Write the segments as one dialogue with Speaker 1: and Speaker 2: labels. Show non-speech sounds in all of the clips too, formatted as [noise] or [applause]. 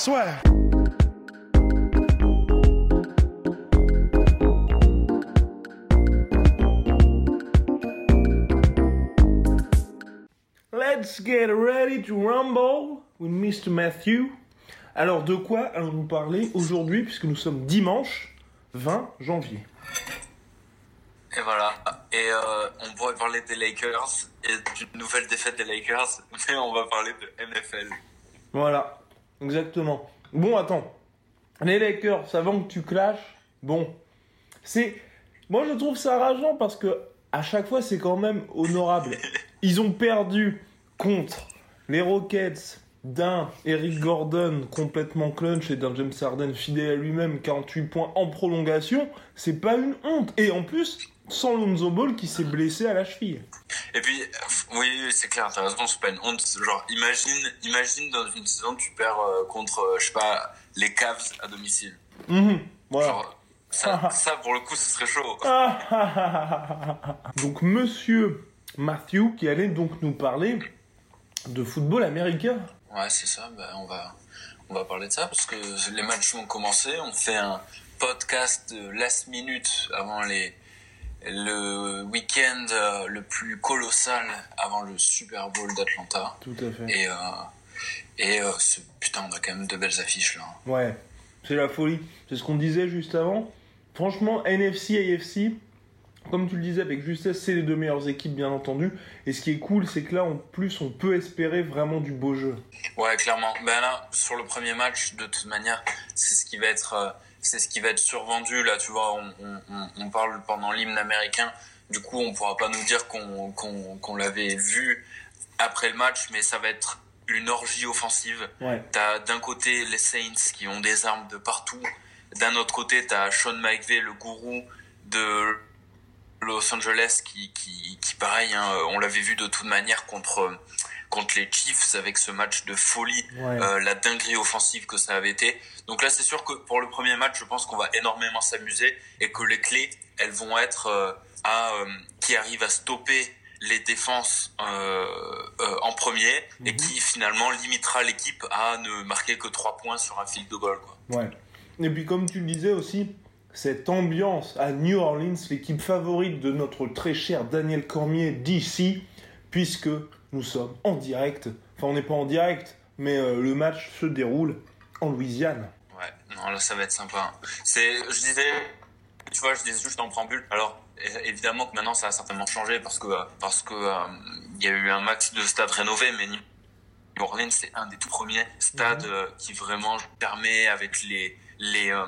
Speaker 1: Swear. Let's get ready to rumble with Mr. Matthew. Alors, de quoi allons-nous parler aujourd'hui, puisque nous sommes dimanche 20 janvier?
Speaker 2: Et voilà. Et euh, on pourrait parler des Lakers et d'une nouvelle défaite des Lakers, [laughs] mais on va parler de NFL.
Speaker 1: Voilà, exactement. Bon, attends. Les Lakers, avant que tu clashes, bon, c'est. Moi, je trouve ça rageant parce que à chaque fois, c'est quand même honorable. [laughs] Ils ont perdu contre les Rockets d'un Eric Gordon complètement clutch et d'un James Harden fidèle à lui-même, 48 points en prolongation. C'est pas une honte. Et en plus, sans Lonzo Ball qui s'est blessé à la cheville.
Speaker 2: Et puis, euh, oui, c'est clair, t'as raison, c'est pas une honte. Genre, imagine, imagine dans une saison, tu perds euh, contre, euh, je sais pas, les Cavs à domicile.
Speaker 1: Mhm, voilà.
Speaker 2: Genre, ça, [laughs] ça, pour le coup, ce serait chaud. [laughs]
Speaker 1: donc, monsieur Matthew qui allait donc nous parler de football américain.
Speaker 2: Ouais, c'est ça. Bah, on va, on va parler de ça parce que les matchs vont commencer. On fait un podcast de last minute avant les, le week-end euh, le plus colossal avant le Super Bowl d'Atlanta.
Speaker 1: Tout à fait.
Speaker 2: Et, euh, et euh, ce- putain, on a quand même de belles affiches là.
Speaker 1: Ouais, c'est la folie. C'est ce qu'on disait juste avant. Franchement, NFC, AFC, comme tu le disais avec justesse, c'est les deux meilleures équipes, bien entendu. Et ce qui est cool, c'est que là, en plus, on peut espérer vraiment du beau jeu.
Speaker 2: Ouais, clairement. Ben là, sur le premier match, de toute manière, c'est ce qui va être, euh, c'est ce qui va être survendu. Là, tu vois, on, on, parle pendant l'hymne américain. Du coup, on pourra pas nous dire qu'on qu'on qu'on l'avait vu après le match, mais ça va être une orgie offensive.
Speaker 1: Ouais.
Speaker 2: T'as d'un côté les Saints qui ont des armes de partout. D'un autre côté, t'as Sean McVay, le gourou de Los Angeles, qui, qui, qui pareil, hein, on l'avait vu de toute manière contre contre les Chiefs avec ce match de folie,
Speaker 1: Ouais.
Speaker 2: euh, la dinguerie offensive que ça avait été. Donc là, c'est sûr que pour le premier match, je pense qu'on va énormément s'amuser et que les clés, elles vont être euh, à euh, qui arrive à stopper les défenses euh, euh, en premier et
Speaker 1: Mhm.
Speaker 2: qui finalement limitera l'équipe à ne marquer que 3 points sur un field de goal. Quoi.
Speaker 1: Ouais. Et puis, comme tu le disais aussi, cette ambiance à New Orleans, l'équipe favorite de notre très cher Daniel Cormier d'ici, puisque nous sommes en direct. Enfin, on n'est pas en direct, mais euh, le match se déroule en Louisiane.
Speaker 2: Ouais, non, là ça va être sympa. C'est, je disais, tu vois, je disais juste en préambule. Alors, évidemment que maintenant ça a certainement changé parce que euh, parce que euh, il y a eu un max de stades rénovés, mais New Orleans c'est un des tout premiers stades euh, qui vraiment permet avec les les euh,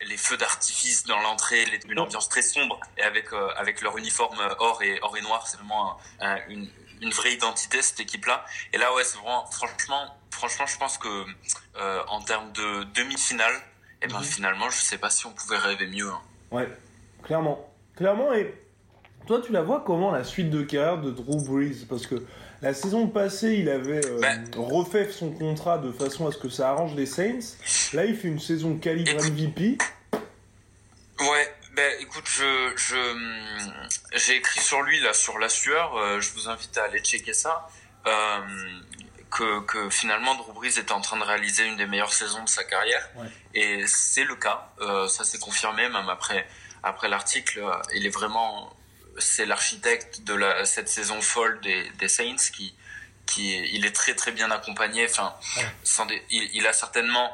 Speaker 2: les feux d'artifice dans l'entrée, une ambiance très sombre et avec euh, avec leur uniforme euh, or et or et noir, c'est vraiment un- un- une une vraie identité cette équipe-là. Et là, ouais, c'est vraiment, franchement, franchement, je pense que euh, en termes de demi-finale, et ben
Speaker 1: Mhm.
Speaker 2: finalement, je sais pas si on pouvait rêver mieux. hein.
Speaker 1: Ouais, clairement. Clairement, et toi, tu la vois comment la suite de carrière de Drew Brees? Parce que la saison passée, il avait euh,
Speaker 2: Ben.
Speaker 1: refait son contrat de façon à ce que ça arrange les Saints. Là, il fait une saison calibre
Speaker 2: Écoute.
Speaker 1: MVP.
Speaker 2: Ouais, ben écoute, je je hum, j'ai écrit sur lui là sur la sueur. euh, je vous invite à aller checker ça. Euh, que, que finalement Drew Brees était en train de réaliser une des meilleures saisons de sa carrière
Speaker 1: Ouais.
Speaker 2: et c'est le cas. Euh, ça s'est confirmé même après après l'article. euh, il est vraiment c'est l'architecte de la cette saison folle des, des Saints qui qui est- il est très très bien accompagné. Enfin,
Speaker 1: Ouais.
Speaker 2: sans des- il, il a certainement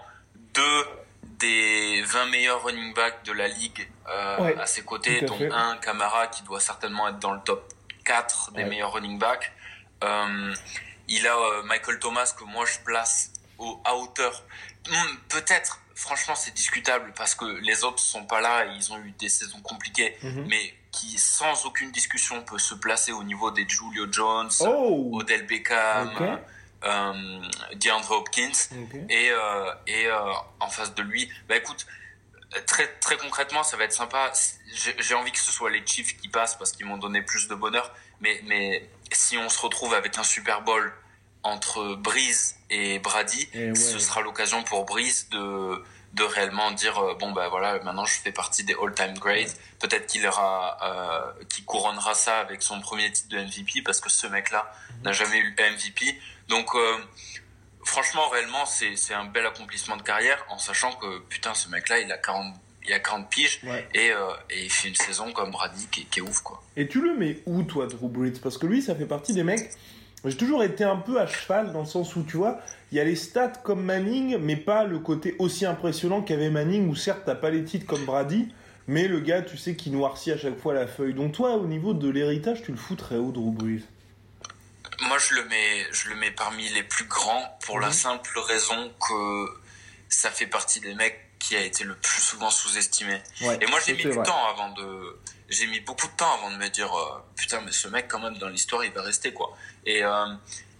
Speaker 2: deux des 20 meilleurs running backs de la ligue euh,
Speaker 1: Ouais,
Speaker 2: à ses côtés,
Speaker 1: à
Speaker 2: dont
Speaker 1: fait.
Speaker 2: un Camara qui doit certainement être dans le top 4 des
Speaker 1: Ouais.
Speaker 2: meilleurs running backs. Euh, il a euh, Michael Thomas que moi je place au, à hauteur. Hmm, Peut-être, franchement, c'est discutable parce que les autres sont pas là, et ils ont eu des saisons compliquées,
Speaker 1: Mhm.
Speaker 2: mais qui sans aucune discussion peut se placer au niveau des Julio Jones,
Speaker 1: Oh
Speaker 2: Odell Beckham, euh, DeAndre Hopkins et, euh, et euh, en face de lui, bah écoute, très très concrètement, ça va être sympa. J'ai envie que ce soit les Chiefs qui passent parce qu'ils m'ont donné plus de bonheur. Mais mais si on se retrouve avec un Super Bowl entre Breeze et Brady, ce sera l'occasion pour Breeze de de réellement dire euh, bon ben voilà maintenant je fais partie des all-time greats. Peut-être qu'il aura euh, couronnera ça avec son premier titre de MVP parce que ce mec là n'a jamais eu le MVP donc euh, franchement réellement c'est c'est un bel accomplissement de carrière en sachant que putain ce mec là il a 40 il a 40 piges et, euh, et il fait une saison comme Brady qui, qui, est ouf quoi.
Speaker 1: Et tu le mets où toi Drew Brees? Parce que lui ça fait partie des mecs j'ai toujours été un peu à cheval dans le sens où, tu vois, il y a les stats comme Manning, mais pas le côté aussi impressionnant qu'avait Manning, où certes, t'as pas les titres comme Brady, mais le gars, tu sais, qui noircit à chaque fois la feuille. Donc toi, au niveau de l'héritage, tu le foutrais où, Drew Brees?
Speaker 2: Moi, je le, mets, je le mets parmi les plus grands pour la mhm. simple raison que ça fait partie des mecs qui a été le plus souvent sous-estimé. et moi, j'ai mis du temps avant de j'ai mis beaucoup de temps avant de me dire euh, putain mais ce mec quand même dans l'histoire il va rester quoi. Et euh,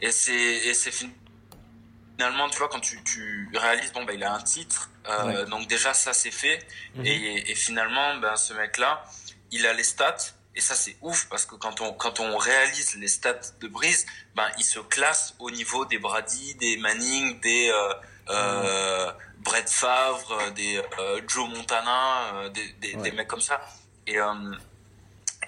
Speaker 2: et c'est et c'est finalement tu vois quand tu, tu réalises bon bah il a un titre euh, donc déjà ça c'est fait. Mhm. et, et finalement ben ce mec là il a les stats. Et ça c'est ouf parce que quand on quand on réalise les stats de Breeze ben il se classe au niveau des Brady des Manning des euh, euh, Brett Favre des Joe Montana des, des, des mecs comme ça et, euh,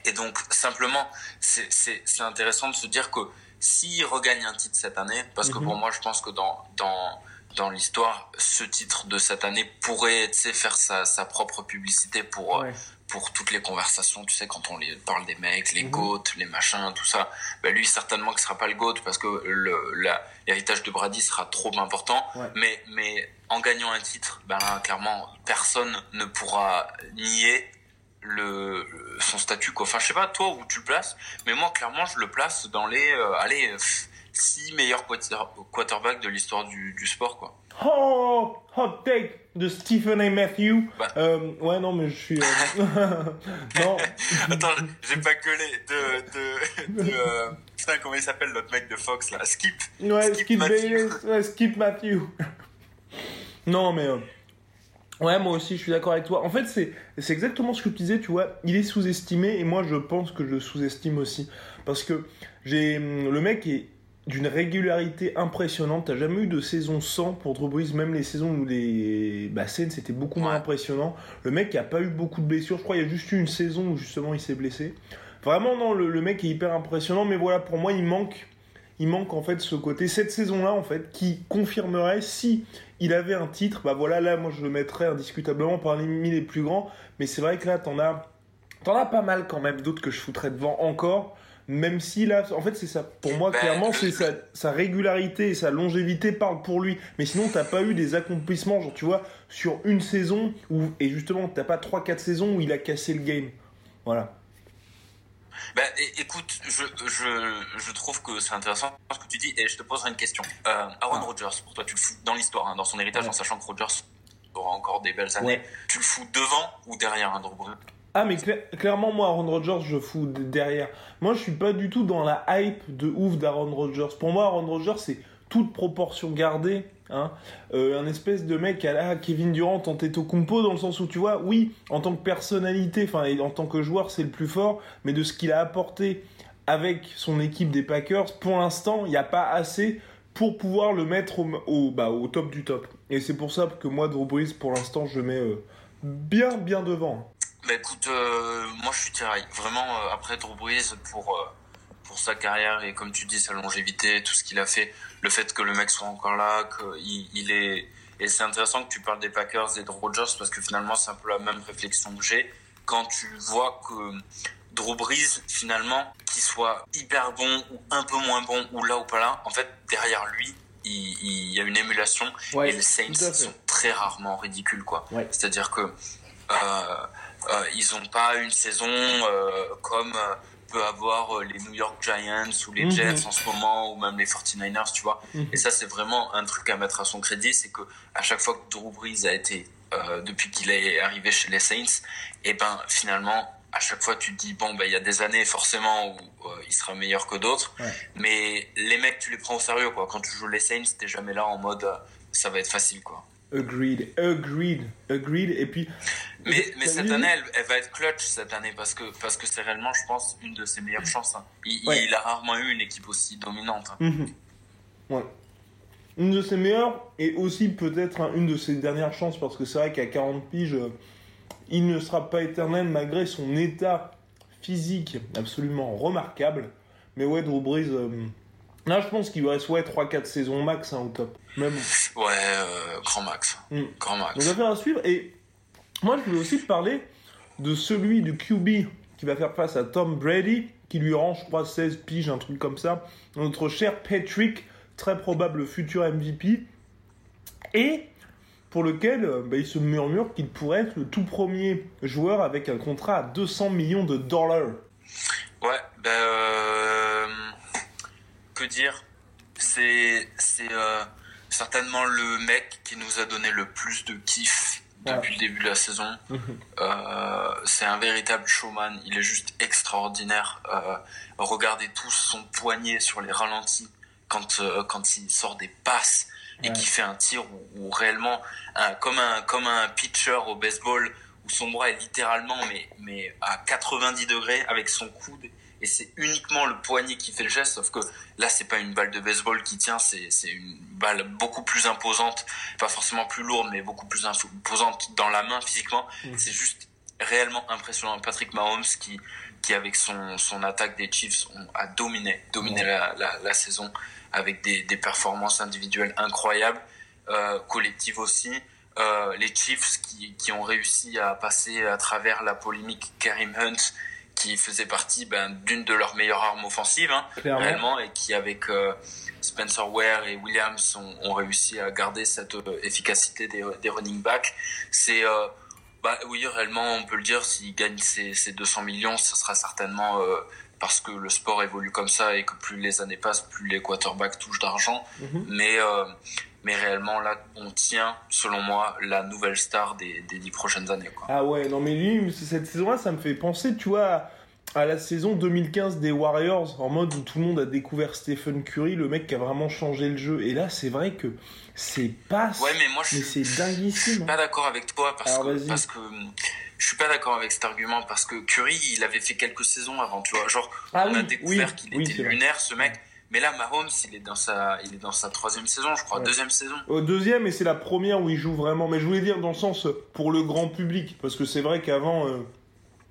Speaker 2: et donc, simplement, c'est intéressant de se dire que s'il regagne un titre cette année, parce que pour mhm. moi, je pense que dans, dans, dans l'histoire, ce titre de cette année pourrait faire sa, sa propre publicité pour, euh, pour toutes les conversations. Tu sais, quand on les parle des mecs, les mmh. GOAT, les machins, tout ça, ben lui, certainement que ce sera pas le GOAT parce que l'héritage de Brady sera trop important. Mais, mais en gagnant un titre, ben clairement, personne ne pourra nier le, son statut quoi. Enfin je sais pas toi où tu le places, mais moi clairement je le place dans les euh, allez six meilleurs quarterbacks de l'histoire du, du, sport quoi.
Speaker 1: Oh hot take de Stephen A. Matthew. Bah. Euh, ouais non mais je suis euh, [laughs]
Speaker 2: non. Attends j'ai pas collé de de, de putain comment il s'appelle l'autre mec de Fox là? Skip.
Speaker 1: Ouais Skip, Skip Matthew. ouais, Skip Matthew. non mais Ouais, moi aussi, je suis d'accord avec toi. En fait, c'est, c'est exactement ce que tu disais, tu vois. Il est sous-estimé et moi, je pense que je le sous-estime aussi. Parce que j'ai, le mec est d'une régularité impressionnante. T'as jamais eu de saison sans pour Drew Brees, même les saisons où les bah, c'était beaucoup moins impressionnant. Le mec a pas eu beaucoup de blessures. Je crois qu'il y a juste eu une saison où justement il s'est blessé. Vraiment, non, le, le mec est hyper impressionnant. Mais voilà, pour moi, il manque il manque en fait ce côté cette saison là en fait qui confirmerait si il avait un titre bah voilà là moi je le mettrais indiscutablement parmi les plus grands. Mais c'est vrai que là t'en as t'en as pas mal quand même d'autres que je foutrais devant encore. Même si là en fait c'est ça. Pour moi bah, clairement c'est sa, sa, régularité et sa longévité parle pour lui. Mais sinon t'as pas eu des accomplissements genre tu vois sur une saison où et justement t'as pas 3-4 saisons où il a cassé le game. Voilà
Speaker 2: bah, écoute, je, je, je trouve que c'est intéressant ce que tu dis et je te poserai une question. Euh, Aaron ah. Rodgers, pour toi, tu le fous dans l'histoire, hein, dans son héritage, en sachant que Rodgers aura encore des belles années. Tu le fous devant ou derrière Andrew Brees?
Speaker 1: Ah mais clairement moi Aaron Rodgers je fous derrière. Moi je suis pas du tout dans la hype de ouf d'Aaron Rodgers. Pour moi Aaron Rodgers c'est toute proportion gardée Hein. Euh, un espèce de mec à la Kevin Durant en compo dans le sens où tu vois, oui, en tant que personnalité, enfin en tant que joueur, c'est le plus fort, mais de ce qu'il a apporté avec son équipe des Packers, pour l'instant, il n'y a pas assez pour pouvoir le mettre au, bah, au top du top. Et c'est pour ça que moi, Drew Brees, pour l'instant, je mets euh, bien, bien devant.
Speaker 2: Bah écoute, euh, moi je suis tiraillé. Vraiment, après Drew Brees, pour pour sa carrière et comme tu dis sa longévité, tout ce qu'il a fait, le fait que le mec soit encore là, qu'il il est et c'est intéressant que tu parles des Packers et de Rodgers parce que finalement c'est un peu la même réflexion que j'ai. Quand tu vois que Drew Brees finalement qu'il soit hyper bon ou un peu moins bon ou là ou pas là, en fait derrière lui il, y a une émulation et les Saints sont très rarement ridicules quoi. C'est-à-dire que euh, euh, ils ont pas une saison euh, comme peut avoir euh, les New York Giants ou les mhm. Jets en ce moment ou même les 49ers, tu vois. Mhm. Et ça, c'est vraiment un truc à mettre à son crédit, c'est que à chaque fois que Drew Brees a été, euh, depuis qu'il est arrivé chez les Saints, et eh ben finalement, à chaque fois, tu te dis, bon, bah, il y a des années, forcément, où il sera meilleur que d'autres. Mais les mecs, tu les prends au sérieux, quoi. Quand tu joues les Saints, t'es jamais là en mode, ça va être facile, quoi.
Speaker 1: Agreed, agreed, agreed. Et puis.
Speaker 2: Mais, mais cette année, elle, va être clutch cette année parce que parce que c'est réellement, je pense, une de ses meilleures chances. Hein. Il, a rarement eu une équipe aussi dominante. Hein.
Speaker 1: Mhm. Ouais. Une de ses meilleures et aussi peut-être une de ses dernières chances parce que c'est vrai qu'à 40 piges, il ne sera pas éternel malgré son état physique absolument remarquable. Mais ouais, Drew Brees. Euh, Là, je pense qu'il reste ouais, 3-4 saisons max hein, au top. Même.
Speaker 2: Ouais, euh, grand max. Mm. Grand max.
Speaker 1: Donc, faire à suivre. Et moi, je voulais aussi te parler de celui du QB qui va faire face à Tom Brady, qui lui rend, je crois, 16 piges, un truc comme ça. Notre cher Patrick, très probable futur MVP. Et pour lequel euh, bah, il se murmure qu'il pourrait être le tout premier joueur avec un contrat à 200 millions de dollars.
Speaker 2: Ouais, ben. Euh dire C'est euh, certainement le mec qui nous a donné le plus de kiff depuis le début de la saison. [laughs] Euh, c'est un véritable showman. Il est juste extraordinaire. Euh, regardez tous son poignet sur les ralentis quand, quand il sort des passes et qui fait un tir où, réellement, comme, un, comme un pitcher au baseball, où son bras est littéralement mais, mais à 90 degrés avec son coude et c'est uniquement le poignet qui fait le geste, sauf que là, c'est pas une balle de baseball qui tient, c'est, une balle beaucoup plus imposante, pas forcément plus lourde, mais beaucoup plus imposante dans la main physiquement. Mm. C'est juste réellement impressionnant. Patrick Mahomes qui, qui avec son, son attaque des Chiefs, a dominé, dominé la, la, saison avec des, des performances individuelles incroyables, euh, collectives aussi. Euh, les Chiefs qui, qui ont réussi à passer à travers la polémique Karim Hunt, qui faisait partie ben, d'une de leurs meilleures armes offensives, hein, réellement, et qui avec euh, Spencer Ware et Williams ont, réussi à garder cette euh, efficacité des, des, running backs. C'est euh, bah, oui, réellement, on peut le dire, s'ils gagnent ces, ces 200 millions, ce sera certainement parce que le sport évolue comme ça et que plus les années passent, plus les quarterbacks touchent d'argent. Mm-hmm. Mais mais réellement là on tient selon moi la nouvelle star des, des dix prochaines années quoi.
Speaker 1: ah ouais non mais lui cette saison là ça me fait penser tu vois à la saison 2015 des Warriors en mode où tout le monde a découvert Stephen Curry le mec qui a vraiment changé le jeu. Et là c'est vrai que c'est pas
Speaker 2: ouais mais moi je
Speaker 1: c'est dinguissime je
Speaker 2: suis pas d'accord avec toi parce que parce que je suis pas d'accord avec cet argument parce que Curry il avait fait quelques saisons avant tu vois. Genre ah on a découvert qu'il était lunaire ce mec mais là, Mahomes, il est dans sa, il est dans sa troisième saison, je crois, deuxième saison.
Speaker 1: Deuxième, et c'est la première où il joue vraiment. Mais je voulais dire dans le sens pour le grand public, parce que c'est vrai qu'avant, euh,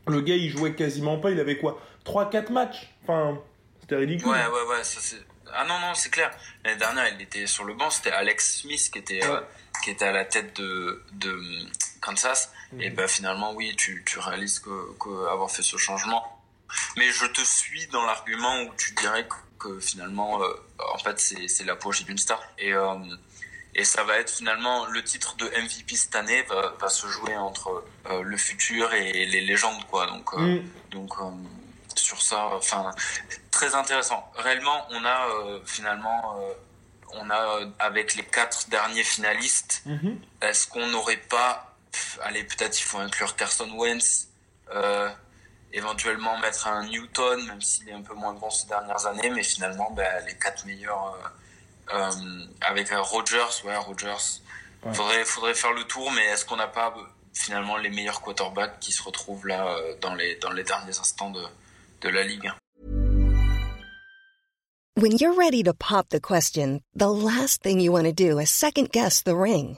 Speaker 1: le gars, il jouait quasiment pas. Il avait quoi 3-4 matchs? Enfin, c'était ridicule.
Speaker 2: Ouais, ouais, ouais. ah non, non, c'est clair. L'année dernière, il était sur le banc. C'était Alex Smith qui était, euh, qui était à la tête de, de Kansas. Et ben finalement, oui, tu, tu réalises que, que fait ce changement. Mais je te suis dans l'argument où tu dirais que que finalement, euh, en fait, c'est la poche d'une star. Et, euh, et ça va être finalement le titre de MVP cette année va, va se jouer entre euh, le futur et les légendes, quoi. Donc, mm. donc sur ça, enfin, très intéressant. Réellement, on a finalement on a avec les quatre derniers finalistes, mm-hmm. est-ce qu'on n'aurait pas, allez peut-être il faut inclure Carson Wentz, éventuellement mettre un Newton, même s'il est un peu moins bon ces dernières années, mais finalement, ben, les quatre meilleurs euh, euh, avec euh, Rogers, ouais, Rogers. Ouais. Faudrait, faudrait faire le tour, mais est-ce qu'on n'a pas finalement les meilleurs quarterbacks qui se retrouvent là dans les, dans les derniers instants de, de la ligue?
Speaker 3: When you're ready to pop the question, the last thing you want to do is second guess the ring.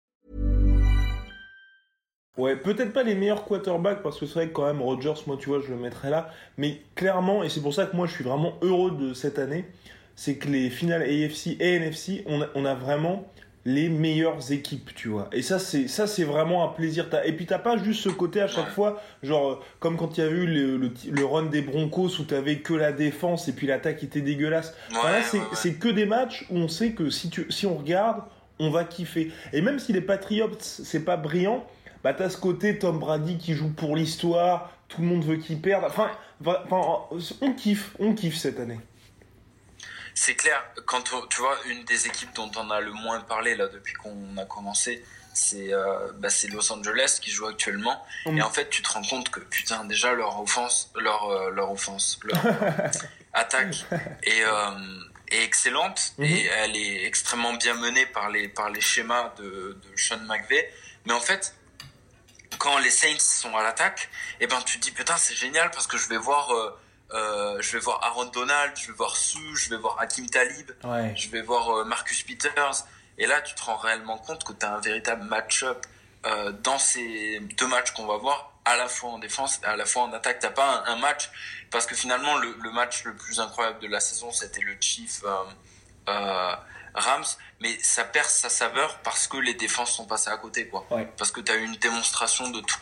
Speaker 1: Ouais, peut-être pas les meilleurs quarterbacks parce que c'est vrai que quand même Rodgers, moi tu vois, je le mettrais là. Mais clairement, et c'est pour ça que moi je suis vraiment heureux de cette année, c'est que les finales AFC et NFC, on a, on a vraiment les meilleures équipes, tu vois. Et ça, c'est ça, c'est vraiment un plaisir. Et puis t'as pas juste ce côté à chaque fois, genre comme quand il y a eu le, le, run des Broncos où t'avais que la défense et puis l'attaque était dégueulasse. là, c'est que des matchs où on sait que si tu si on regarde, on va kiffer. Et même si les Patriots c'est pas brillant, bah t'as ce côté Tom Brady qui joue pour l'histoire, tout le monde veut qu'il perde. Enfin, on kiffe, on kiffe cette année.
Speaker 2: C'est clair, quand tu vois, une des équipes dont on a le moins parlé là depuis qu'on a commencé, c'est euh, bah, Los Angeles qui joue actuellement. Mm. Et en fait, tu te rends compte que putain, déjà leur offense, leur, euh, leur offense, leur [laughs] attaque est, euh, est excellente mm-hmm. et elle est extrêmement bien menée par les, par les schémas de, de Sean McVay. Mais en fait, quand les Saints sont à l'attaque, et eh ben tu te dis putain c'est génial parce que je vais voir euh, euh, je vais voir Aaron Donald, je vais voir Sue, je vais voir Hakim Talib, je vais voir euh, Marcus Peters. Et là, tu te rends réellement compte que tu as un véritable match-up euh, dans ces deux matchs qu'on va voir, à la fois en défense et à la fois en attaque. T'as pas un, match, parce que finalement, le, le, match le plus incroyable de la saison, c'était le Chief Rams, mais ça perd sa saveur parce que les défenses sont passées à côté, quoi. Parce que tu as eu une démonstration de tout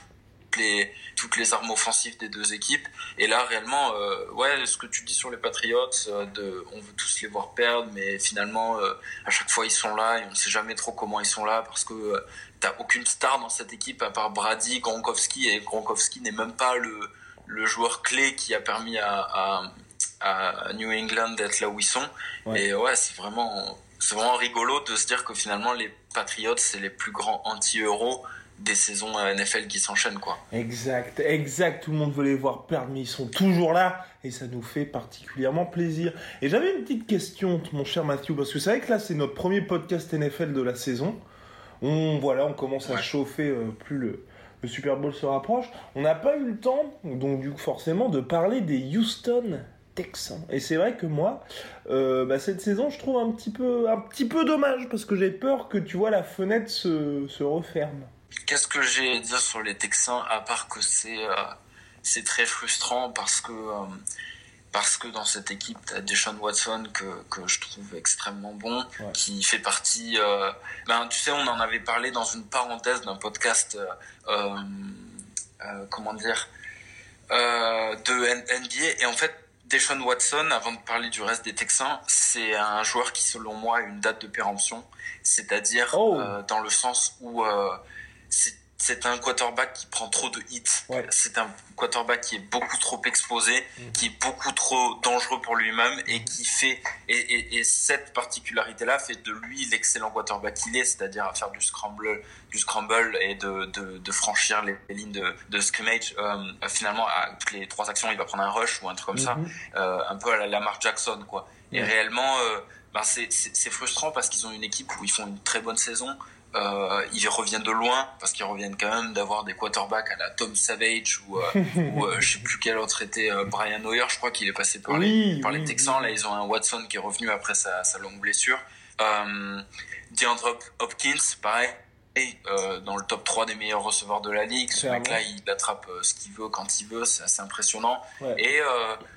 Speaker 2: les, toutes les armes offensives des deux équipes. Et là, réellement, euh, ouais, ce que tu dis sur les Patriots, euh, de, on veut tous les voir perdre, mais finalement, euh, à chaque fois, ils sont là et on sait jamais trop comment ils sont là parce que t'as aucune star dans cette équipe à part Brady, Gronkowski, et Gronkowski n'est même pas le, le joueur clé qui a permis à, à, à New England d'être là où ils sont. Et ouais, c'est vraiment, c'est vraiment rigolo de se dire que finalement, les Patriots, c'est les plus grands anti-euros des saisons NFL qui s'enchaînent quoi.
Speaker 1: Exact, exact, tout le monde veut les voir perdre mais ils sont toujours là et ça nous fait particulièrement plaisir. Et j'avais une petite question mon cher Mathieu parce que c'est vrai que là c'est notre premier podcast NFL de la saison. On voilà, on commence à chauffer euh, plus le, le Super Bowl se rapproche. On n'a pas eu le temps donc du coup forcément de parler des Houston Texans. Et c'est vrai que moi, euh, bah, cette saison, je trouve un petit peu, un petit peu dommage parce que j'ai peur que tu vois la fenêtre se, se referme.
Speaker 2: Qu'est-ce que j'ai à dire sur les Texans à part que c'est euh, c'est très frustrant parce que euh, parce que dans cette équipe t'as Deshaun Watson que que je trouve extrêmement bon qui fait partie euh, ben tu sais on en avait parlé dans une parenthèse d'un podcast comment dire de NBA et en fait Deshaun Watson, avant de parler du reste des Texans, c'est un joueur qui, selon moi, a une date de péremption. C'est-à-dire oh. dans le sens où c'est un quarterback qui prend trop de hits. C'est un quarterback qui est beaucoup trop exposé, mhm. qui est beaucoup trop dangereux pour lui-même et qui fait et, cette particularité-là fait de lui l'excellent quarterback qu'il est, c'est-à-dire à faire du scramble, du scramble et de, de, franchir les, lignes de, de scrimmage. Euh, finalement, à toutes les trois actions, il va prendre un rush ou un truc comme ça, mhm. euh, un peu à la Lamar Jackson, quoi. Et réellement, euh, ben c'est frustrant parce qu'ils ont une équipe où ils font une très bonne saison. Euh, ils reviennent de loin parce qu'ils reviennent quand même d'avoir des quarterbacks à la Tom Savage ou, euh, [laughs] ou euh, je sais plus quel autre était euh, Brian Hoyer. Je crois qu'il est passé par les par les Texans. là ils ont un Watson qui est revenu après sa, sa longue blessure. Euh, DeAndre Hopkins pareil. Euh, dans le top 3 des meilleurs receveurs de la ligue ce mec là il attrape ce qu'il veut quand il veut. C'est assez impressionnant. Et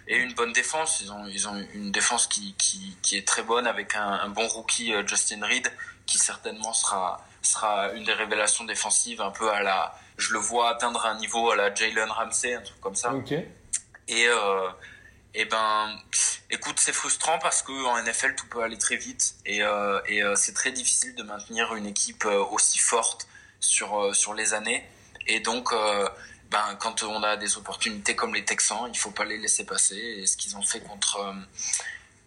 Speaker 2: et une bonne défense. Ils ont ils ont une défense qui qui, qui est très bonne avec un, un bon rookie Justin Reed qui certainement sera sera une des révélations défensives un peu à la je le vois atteindre un niveau à la Jalen Ramsey un truc comme ça. Et euh, et ben écoute c'est frustrant parce que en NFL tout peut aller très vite et euh, et euh, c'est très difficile de maintenir une équipe aussi forte sur sur les années. Et donc ben quand on a des opportunités comme les Texans il faut pas les laisser passer. Et ce qu'ils ont fait contre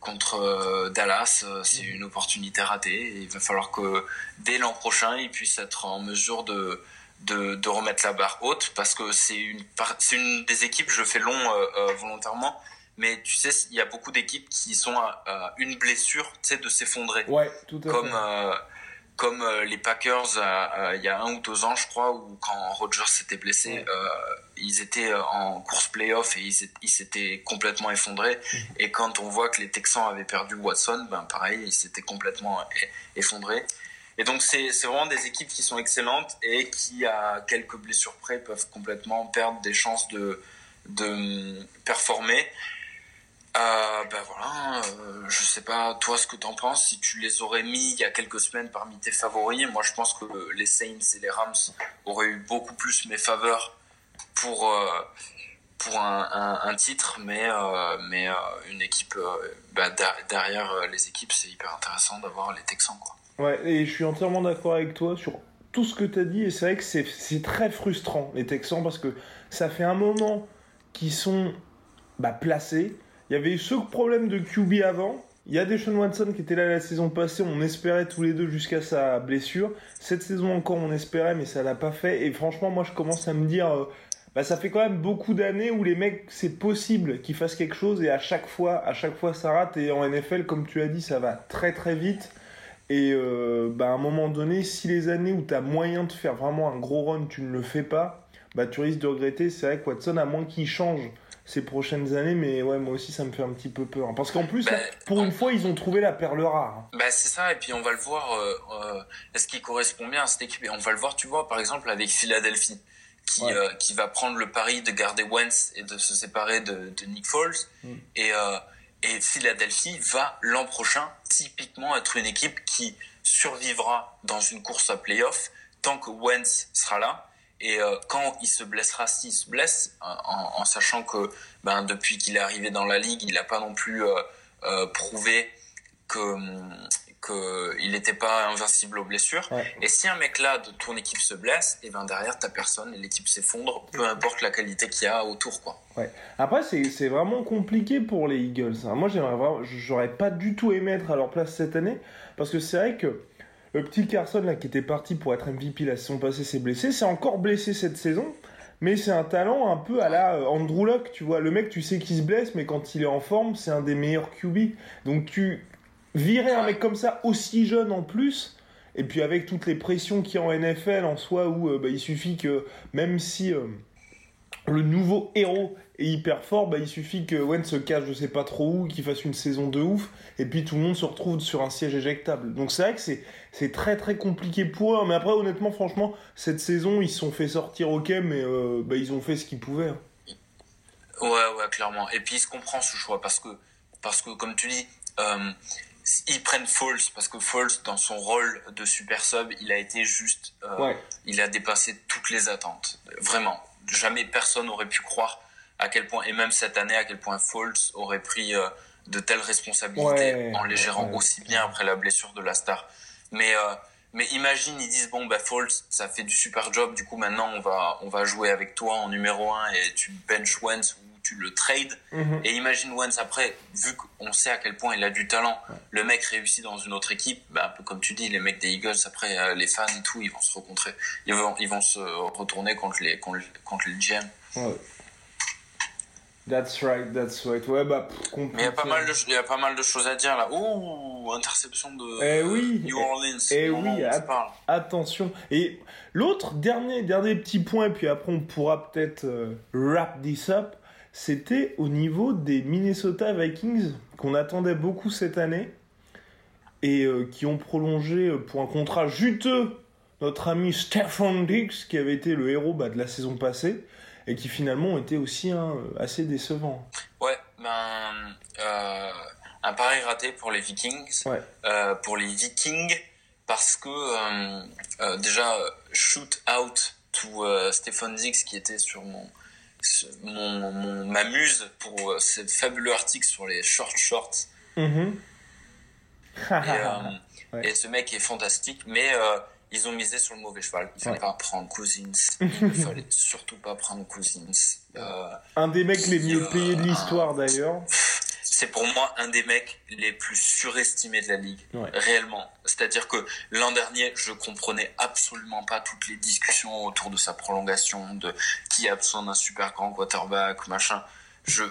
Speaker 2: contre euh, Dallas, euh, c'est une opportunité ratée. il va falloir que dès l'an prochain, ils puissent être en mesure de, de, remettre la barre haute parce que c'est une, c'est une des équipes, je fais long euh, volontairement, mais tu sais, il y a beaucoup d'équipes qui sont à, une blessure, tu sais, de s'effondrer.
Speaker 1: Ouais, tout à
Speaker 2: comme,
Speaker 1: fait
Speaker 2: comme euh, les Packers euh, euh, il y a un ou deux ans, je crois, où quand Rodgers s'était blessé, ils étaient en course playoff et ils s'étaient complètement effondrés. Mhm. Et quand on voit que les Texans avaient perdu Watson, ben pareil, ils s'étaient complètement effondrés. Et donc c'est vraiment des équipes qui sont excellentes et qui à quelques blessures près peuvent complètement perdre des chances de de performer. Euh, ben voilà, euh, je sais pas toi ce que t'en penses, si tu les aurais mis il y a quelques semaines parmi tes favoris, moi je pense que les Saints et les Rams auraient eu beaucoup plus mes faveurs pour, euh, pour un, titre, mais, mais une équipe, bah, derrière les équipes, c'est hyper intéressant d'avoir les Texans. Quoi.
Speaker 1: Ouais, et je suis entièrement d'accord avec toi sur tout ce que tu as dit, et c'est vrai que c'est très frustrant, les Texans, parce que ça fait un moment qu'ils sont bah, placés il y avait eu ce problème de QB avant. Il y a Deshaun Watson qui était là la saison passée. On espérait tous les deux jusqu'à sa blessure. Cette saison encore, on espérait, mais ça l'a pas fait. Et franchement, moi, je commence à me dire. Euh, bah, ça fait quand même beaucoup d'années où les mecs, c'est possible qu'ils fassent quelque chose et à chaque fois, à chaque fois, ça rate. Et en NFL, comme tu as dit, ça va très très vite. Et euh, bah, à un moment donné, si les années où tu as moyen de faire vraiment un gros run, tu ne le fais pas, bah, tu risques de regretter. C'est vrai que Watson, à moins qu'il change ces prochaines années, mais ouais, moi aussi ça me fait un petit peu peur. Parce qu'en plus, bah, pour une fois, ils ont trouvé la perle rare.
Speaker 2: Bah c'est ça, et puis on va le voir, euh, euh, est-ce qu'il correspond bien à cette équipe? On va le voir, tu vois, par exemple avec Philadelphie, qui, euh, qui va prendre le pari de garder Wentz et de se séparer de, de Nick Foles. Mm. Et, et Philadelphie va l'an prochain typiquement être une équipe qui survivra dans une course à playoff tant que Wentz sera là et euh, quand il se blessera, s'il se blesse, en, sachant que ben, depuis qu'il est arrivé dans la ligue, il n'a pas non plus euh, euh, prouvé que qu'il n'était pas invincible aux blessures. Et si un mec là de ton équipe se blesse, et ben derrière ta personne et l'équipe s'effondre, peu importe la qualité qu'il y a autour, quoi.
Speaker 1: Ouais. Après c'est vraiment compliqué pour les Eagles. Hein. Moi j'aimerais j'aurais pas du tout aimé être à leur place cette année parce que c'est vrai que le petit Carson là, qui était parti pour être MVP la saison passée s'est blessé. C'est encore blessé cette saison. Mais c'est un talent un peu à la euh, Andrew Luck, tu vois. Le mec, tu sais qu'il se blesse, mais quand il est en forme, c'est un des meilleurs QB. Donc tu virais un mec comme ça aussi jeune en plus, et puis avec toutes les pressions qu'il y a en NFL en soi, où euh, bah, il suffit que même si euh, le nouveau héros est hyper fort, bah, il suffit que Wentz se cache je sais pas trop où, qu'il fasse une saison de ouf, et puis tout le monde se retrouve sur un siège éjectable. Donc c'est vrai que c'est, c'est très très compliqué pour eux, mais après honnêtement franchement, cette saison ils se sont fait sortir ok, mais euh, bah, ils ont fait ce qu'ils pouvaient. Hein.
Speaker 2: Ouais ouais clairement, et puis ils se comprend ce choix, parce que, parce que comme tu dis, euh, ils prennent Falls parce que Falls dans son rôle de super sub il a été juste euh, il a dépassé toutes les attentes vraiment jamais personne n'aurait pu croire à quel point, et même cette année, à quel point Falls aurait pris euh, de telles responsabilités en les gérant aussi bien après la blessure de la star. Mais, euh, mais imagine, ils disent, bon, bah, Falls, ça fait du super job, du coup, maintenant, on va, on va jouer avec toi en numéro 1 et tu bench Wentz tu le trades. Mhm. Et imagine Wentz après, vu qu'on sait à quel point il a du talent, le mec réussit dans une autre équipe, bah, un peu comme tu dis, les mecs des Eagles, après, euh, les fans et tout, ils vont se rencontrer, ils vont, ils vont se retourner contre les, contre, contre les GM.
Speaker 1: That's right, that's right. Ouais, bah,
Speaker 2: Mais il y, a pas mal de, il y a pas mal de choses à dire là. Ouh, interception de
Speaker 1: eh oui,
Speaker 2: New Orleans.
Speaker 1: Eh oui, attention. Et l'autre, dernier, dernier petit point, et puis après on pourra peut-être euh, wrap this up, c'était au niveau des Minnesota Vikings, qu'on attendait beaucoup cette année, et euh, qui ont prolongé euh, pour un contrat juteux notre ami Stephen Diggs, qui avait été le héros bah, de la saison passée et qui finalement été aussi hein, assez décevants.
Speaker 2: Ouais, ben, euh, un pari raté pour les Vikings, euh, pour les Vikings, parce que euh, euh déjà shoot out to euh, Stephen Diggs qui était sur mon mon, mon ma muse pour euh, ce fabuleux article sur les short shorts. Mm-hmm. et, [laughs] et, ce mec est fantastique, mais ils ont misé sur le mauvais cheval. Il fallait pas prendre Cousins. [laughs] Il fallait surtout pas prendre Cousins.
Speaker 1: Euh, un des mecs les mieux payés de l'histoire d'ailleurs.
Speaker 2: C'est pour moi un des mecs les plus surestimés de la ligue, réellement. C'est-à-dire que l'an dernier, je comprenais absolument pas toutes les discussions autour de sa prolongation, de qui a besoin d'un super grand quarterback, machin. Je,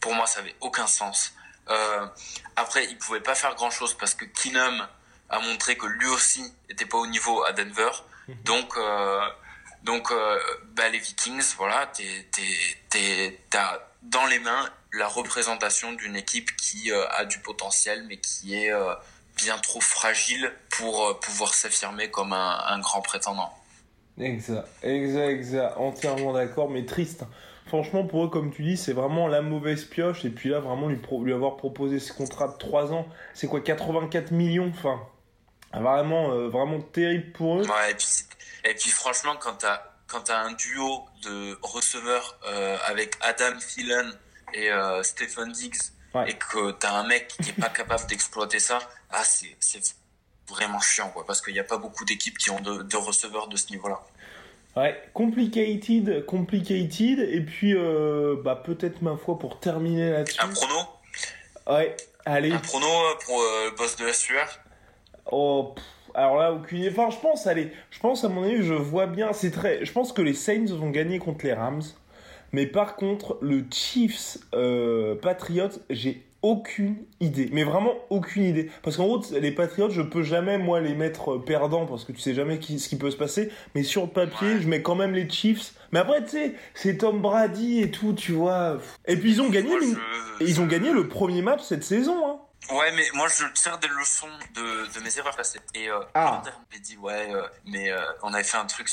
Speaker 2: pour moi, ça avait aucun sens. Euh, après, il pouvait pas faire grand chose parce que Keenum, a montré que lui aussi était pas au niveau à Denver. Mhm. Donc, euh, donc euh, bah, les Vikings, voilà, t'as dans les mains la représentation d'une équipe qui euh, a du potentiel, mais qui est bien trop fragile pour pouvoir s'affirmer comme un, grand prétendant.
Speaker 1: Exact, exact, exact. Entièrement d'accord, mais triste. Franchement, pour eux, comme tu dis, c'est vraiment la mauvaise pioche. Et puis là, vraiment, lui, lui avoir proposé ce contrat de 3 ans, c'est quoi, 84 millions Enfin, vraiment, euh, vraiment terrible pour eux.
Speaker 2: Ouais, et puis, et puis franchement, quand t'as quand as un duo de receveurs euh, avec Adam Thielen et euh, Stephen Diggs, et que t'as un mec qui est pas capable d'exploiter ça, ah, c'est vraiment chiant, quoi, parce qu'il n'y a pas beaucoup d'équipes qui ont de, receveurs de ce niveau-là.
Speaker 1: Ouais, complicated, complicated, et puis euh, bah, peut-être ma foi pour terminer là-dessus.
Speaker 2: Un prono?
Speaker 1: Ouais, allez.
Speaker 2: Un prono euh, pour euh, le boss de la sueur?
Speaker 1: Oh, alors là, aucune. Enfin, je pense, allez, je pense à mon avis, je vois bien, c'est très. Je pense que les Saints vont gagner contre les Rams, mais par contre, le Chiefs Patriots, j'ai aucune idée, mais vraiment aucune idée. Parce qu'en gros, les Patriots, je peux jamais moi les mettre euh, perdants parce que tu sais jamais ce qui peut se passer. Mais sur le papier, je mets quand même les Chiefs. Mais après, tu sais, c'est Tom Brady et tout, tu vois. Et puis ils ont gagné, ils ont gagné le premier match cette saison. Hein.
Speaker 2: Ouais, mais moi je tire des leçons de, de mes erreurs passées. Et euh,
Speaker 1: ah.
Speaker 2: on dit ouais, euh, mais euh, on avait fait un truc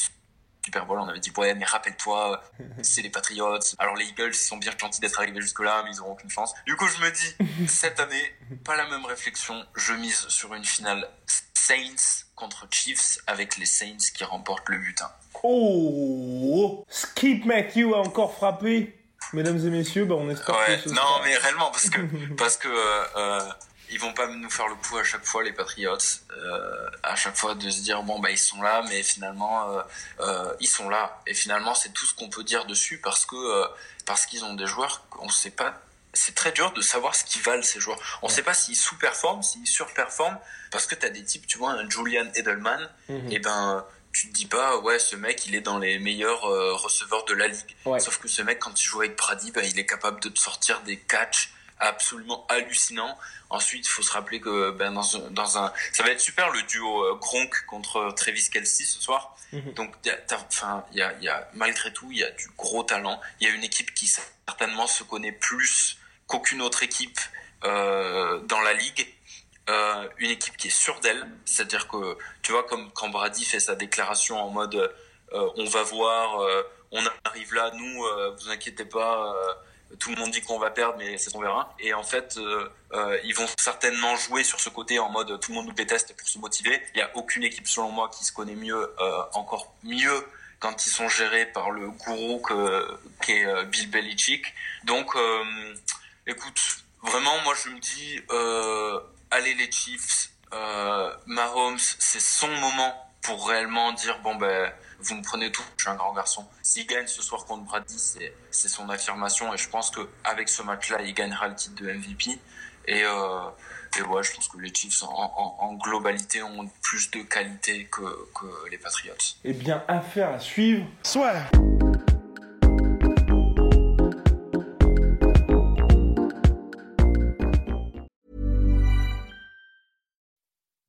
Speaker 2: Super Bowl, on avait dit ouais mais rappelle-toi, c'est les Patriots. Alors les Eagles ils sont bien gentils d'être arrivés jusque là, mais ils auront aucune chance. Du coup je me dis cette année pas la même réflexion. Je mise sur une finale Saints contre Chiefs avec les Saints qui remportent le butin.
Speaker 1: Oh, Skip Matthew a encore frappé. Mesdames et messieurs, bah on espère
Speaker 2: que ce Non, mais réellement, parce que, [laughs] parce que euh, euh ils vont pas nous faire le coup à chaque fois les Patriots euh, à chaque fois de se dire bon bah ils sont là mais finalement euh, euh, ils sont là. Et finalement c'est tout ce qu'on peut dire dessus parce que parce qu'ils ont des joueurs on sait pas. C'est très dur de savoir ce qu'ils valent ces joueurs. On sait pas s'ils sous-performent s'ils surperforment parce que tu as des types tu vois un Julian Edelman mhm. et ben tu te dis pas ouais ce mec il est dans les meilleurs receveurs de la ligue. Sauf que ce mec quand il joue avec Brady bah, il est capable de te sortir des catchs absolument hallucinant. Ensuite, il faut se rappeler que ben, dans, dans, un, ça va être super le duo euh, Gronk contre Travis Kelsey ce soir. Mhm. Donc, enfin, il y a, y a malgré tout, il y a du gros talent. Il y a une équipe qui certainement se connaît plus qu'aucune autre équipe euh, dans la ligue. Euh, une équipe qui est sûre d'elle, c'est-à-dire que tu vois comme quand Brady fait sa déclaration en mode euh, on va voir, euh, on arrive là, nous, vous inquiétez pas tout le monde dit qu'on va perdre, mais c'est on verra. Et en fait, euh, euh, ils vont certainement jouer sur ce côté en mode tout le monde nous déteste pour se motiver. Il n'y a aucune équipe selon moi qui se connaît mieux, euh, encore mieux quand ils sont gérés par le gourou que qu'est euh, Bill Belichick. Donc, euh, écoute, vraiment, moi je me dis, allez les Chiefs, Mahomes, c'est son moment pour réellement dire bon ben vous me prenez tout, je suis un grand garçon. S'il gagne ce soir contre Brady, c'est, c'est son affirmation et je pense qu'avec ce match-là, il gagnera le titre de MVP. Et, euh, et ouais, je pense que les Chiefs en, en, globalité ont plus de qualité que, que les Patriots.
Speaker 1: Eh bien, affaire à suivre. Soit.